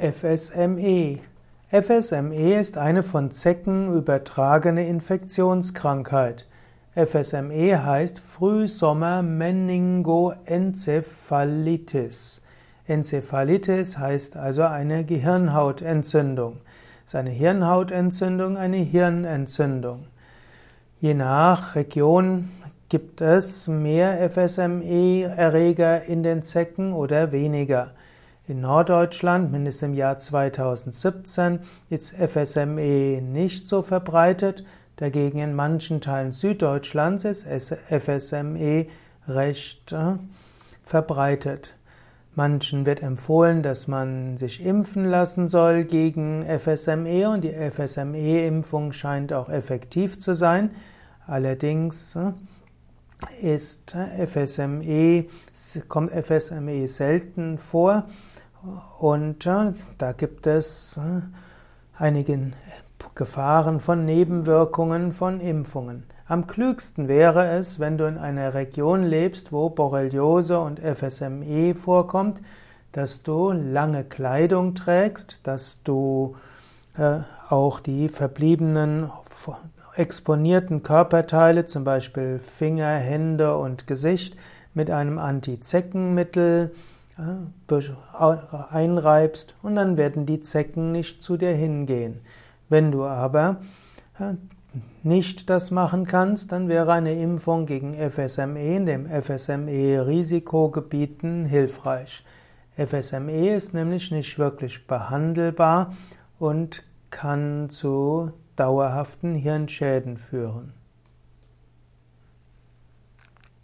FSME. FSME ist eine von Zecken übertragene Infektionskrankheit. FSME heißt Frühsommer-Meningoenzephalitis. Enzephalitis heißt also eine Gehirnhautentzündung. Es ist eine Hirnhautentzündung, eine Hirnentzündung. Je nach Region gibt es mehr FSME-Erreger in den Zecken oder weniger. In Norddeutschland, mindestens im Jahr 2017, ist FSME nicht so verbreitet. Dagegen in manchen Teilen Süddeutschlands ist FSME recht äh, verbreitet. Manchen wird empfohlen, dass man sich impfen lassen soll gegen FSME und die FSME-Impfung scheint auch effektiv zu sein. Allerdings äh, ist FSME, kommt FSME selten vor und da gibt es äh, einige Gefahren von Nebenwirkungen von Impfungen. Am klügsten wäre es, wenn du in einer Region lebst, wo Borreliose und FSME vorkommt, dass du lange Kleidung trägst, dass du äh, auch die verbliebenen exponierten Körperteile, zum Beispiel Finger, Hände und Gesicht, mit einem Antizeckenmittel einreibst und dann werden die Zecken nicht zu dir hingehen. Wenn du aber nicht das machen kannst, dann wäre eine Impfung gegen FSME in dem FSME-Risikogebieten hilfreich. FSME ist nämlich nicht wirklich behandelbar und kann zu dauerhaften Hirnschäden führen.